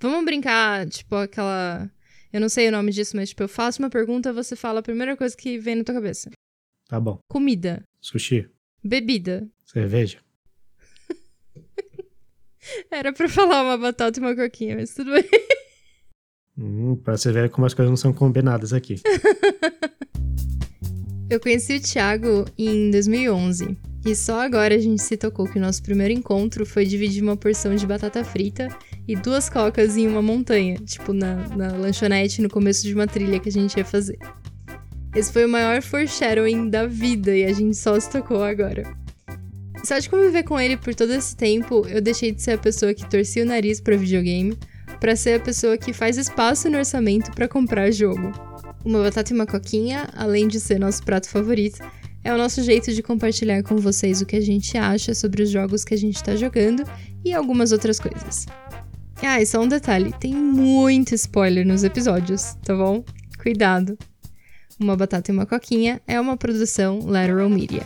Vamos brincar, tipo, aquela. Eu não sei o nome disso, mas, tipo, eu faço uma pergunta, você fala a primeira coisa que vem na tua cabeça. Tá bom. Comida. Sushi. Bebida. Cerveja. Era pra falar uma batata e uma coquinha, mas tudo bem. Hum, pra você ver como as coisas não são combinadas aqui. Eu conheci o Thiago em 2011. E só agora a gente se tocou que o nosso primeiro encontro foi dividir uma porção de batata frita e duas cocas em uma montanha, tipo na, na lanchonete no começo de uma trilha que a gente ia fazer. Esse foi o maior foreshadowing da vida e a gente só se tocou agora. Só de conviver com ele por todo esse tempo, eu deixei de ser a pessoa que torcia o nariz para videogame para ser a pessoa que faz espaço no orçamento para comprar jogo. Uma batata e uma coquinha, além de ser nosso prato favorito, é o nosso jeito de compartilhar com vocês o que a gente acha sobre os jogos que a gente está jogando e algumas outras coisas. Ah, e só um detalhe: tem muito spoiler nos episódios, tá bom? Cuidado! Uma Batata e uma Coquinha é uma produção Lateral Media.